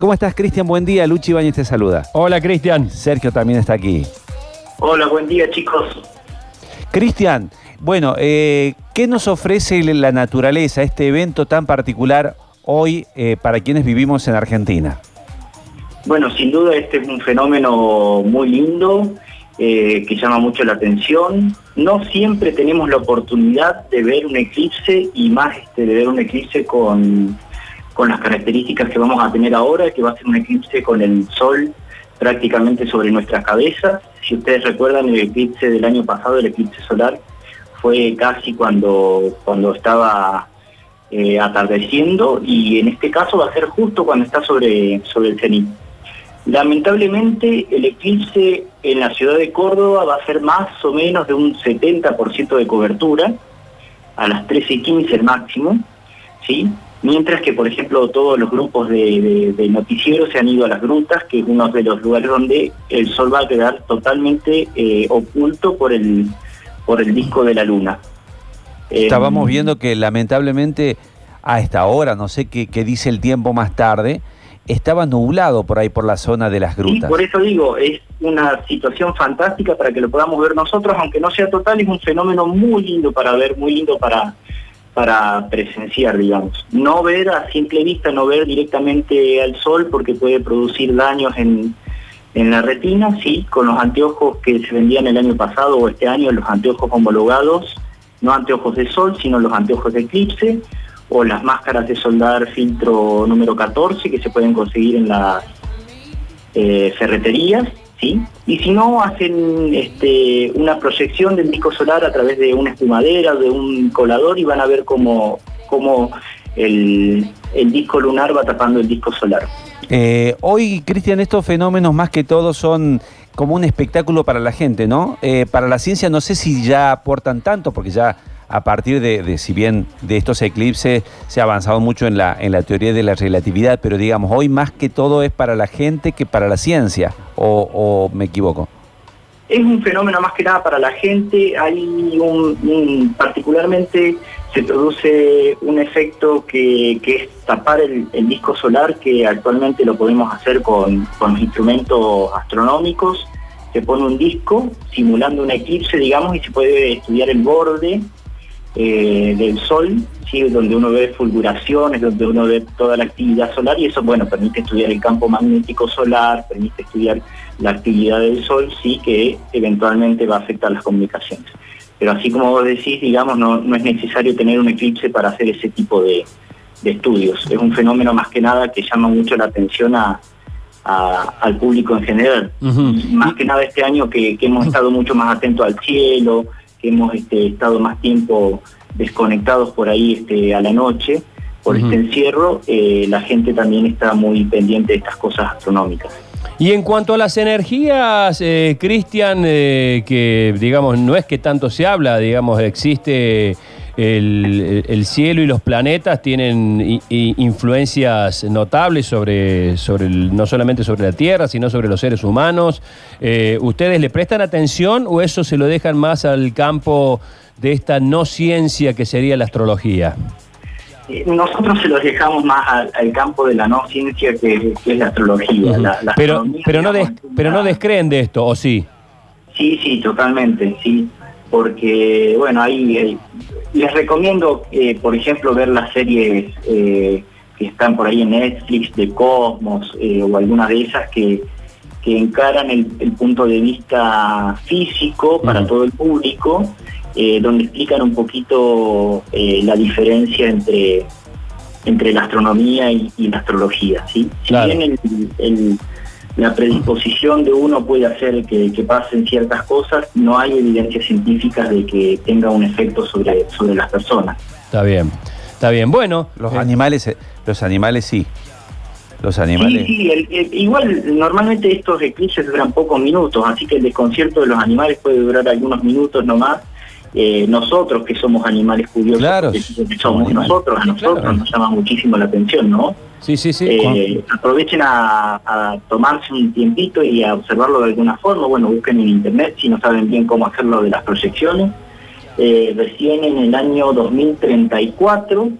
¿Cómo estás, Cristian? Buen día. Luchi Bañez te saluda. Hola, Cristian. Sergio también está aquí. Hola, buen día, chicos. Cristian, bueno, eh, ¿qué nos ofrece la naturaleza, este evento tan particular hoy eh, para quienes vivimos en Argentina? Bueno, sin duda este es un fenómeno muy lindo eh, que llama mucho la atención. No siempre tenemos la oportunidad de ver un eclipse y más este, de ver un eclipse con con las características que vamos a tener ahora, que va a ser un eclipse con el sol prácticamente sobre nuestras cabezas. Si ustedes recuerdan el eclipse del año pasado, el eclipse solar, fue casi cuando, cuando estaba eh, atardeciendo y en este caso va a ser justo cuando está sobre, sobre el cenit. Lamentablemente el eclipse en la ciudad de Córdoba va a ser más o menos de un 70% de cobertura, a las 13 y 15 el máximo, ¿sí? Mientras que, por ejemplo, todos los grupos de, noticieros se han ido a las grutas, que es uno de los lugares donde el sol va a quedar totalmente eh, oculto por el, por el disco de la luna. Estábamos em, viendo que lamentablemente a esta hora, no sé qué, dice el tiempo más tarde, estaba nublado por ahí por la zona de las grutas. Sí, por eso digo, es una situación fantástica para que lo podamos ver nosotros, aunque no sea total, es un fenómeno muy lindo para ver, muy lindo para para presenciar, digamos. No ver a simple vista, no ver directamente al sol porque puede producir daños en, la retina, sí, con los anteojos que se vendían el año pasado o este año, los anteojos homologados, no anteojos de sol, sino los anteojos de eclipse, o las máscaras de soldar filtro número 14 que se pueden conseguir en las eh, ferreterías, ¿sí? Y si no, hacen este, una proyección del disco solar a través de una espumadera, de un colador y van a ver cómo, cómo el, disco lunar va tapando el disco solar. Eh, hoy, Cristian, estos fenómenos más que todo son como un espectáculo para la gente, ¿no? Eh, para la ciencia no sé si ya aportan tanto, porque ya a partir de, si bien de estos eclipses se ha avanzado mucho en la, en la teoría de la relatividad, pero digamos, hoy más que todo es para la gente que para la ciencia, o, me equivoco. Es un fenómeno más que nada para la gente, hay un, particularmente se produce un efecto que, es tapar el, disco solar, que actualmente lo podemos hacer con, con instrumentos astronómicos, se pone un disco simulando un eclipse, digamos, y se puede estudiar el borde eh, del Sol, ¿sí? donde uno ve fulguraciones, donde uno ve toda la actividad solar y eso, bueno, permite estudiar el campo magnético solar, permite estudiar la actividad del Sol, sí, que eventualmente va a afectar las comunicaciones. Pero así como vos decís, digamos, no, es necesario tener un eclipse para hacer ese tipo de, estudios. Es un fenómeno más que nada que llama mucho la atención al público en general. Más que nada este año que hemos estado mucho más atentos al cielo, que hemos este, estado más tiempo desconectados por ahí este, a la noche, por este encierro, eh, la gente también está muy pendiente de estas cosas astronómicas. Y en cuanto a las energías, eh, Cristian, eh, que digamos no es que tanto se habla, digamos existe el, cielo y los planetas tienen influencias notables sobre, sobre no solamente sobre la Tierra, sino sobre los seres humanos. Eh, ¿Ustedes le prestan atención o eso se lo dejan más al campo de esta no ciencia que sería la astrología? Eh, nosotros se los dejamos más al, campo de la no ciencia que, es la astrología. pero pero, no pero no descreen de esto, ¿o sí? Sí, sí, totalmente, sí porque, bueno, ahí les recomiendo, eh, por ejemplo, ver las series eh, que están por ahí en Netflix de Cosmos eh, o algunas de esas que, encaran el, punto de vista físico para todo el público, donde explican un poquito la diferencia entre entre la astronomía y, la astrología. ¿sí? Si bien el la predisposición de uno puede hacer que, pasen ciertas cosas, no hay evidencias científicas de que tenga un efecto sobre, sobre las personas. Está bien, está bien. Bueno, los eh, animales, los animales sí. Los animales. Sí, sí, igual normalmente estos eclipses duran pocos minutos, así que el desconcierto de los animales puede durar algunos minutos nomás. Eh, nosotros que somos animales curiosos, claro, somos nosotros, a nosotros nos llama muchísimo la atención, ¿no? Sí, sí, sí. Eh, aprovechen a, tomarse un tiempito y a observarlo de alguna forma. Bueno, busquen en internet si no saben bien cómo hacerlo de las proyecciones. Eh, recién en el año 2034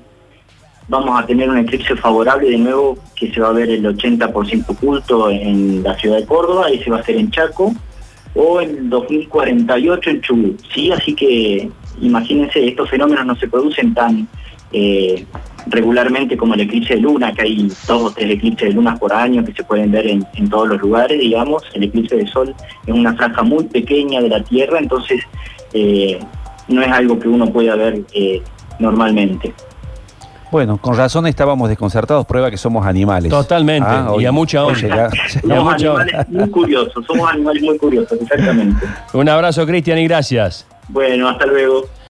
vamos a tener un eclipse favorable de nuevo que se va a ver el 80% oculto en la ciudad de Córdoba y se va a hacer en Chaco o en 2048 en Chubut. ¿sí? Así que imagínense, estos fenómenos no se producen tan eh, regularmente como el eclipse de luna, que hay dos o tres eclipses de luna por año que se pueden ver en, en todos los lugares, digamos. El eclipse de sol es una franja muy pequeña de la Tierra, entonces eh, no es algo que uno pueda ver eh, normalmente. Bueno, con razón estábamos desconcertados, prueba que somos animales. Totalmente, Ah, y a mucha Ya Somos animales muy curiosos, somos animales muy curiosos, exactamente. Un abrazo, Cristian, y gracias. Bueno, hasta luego.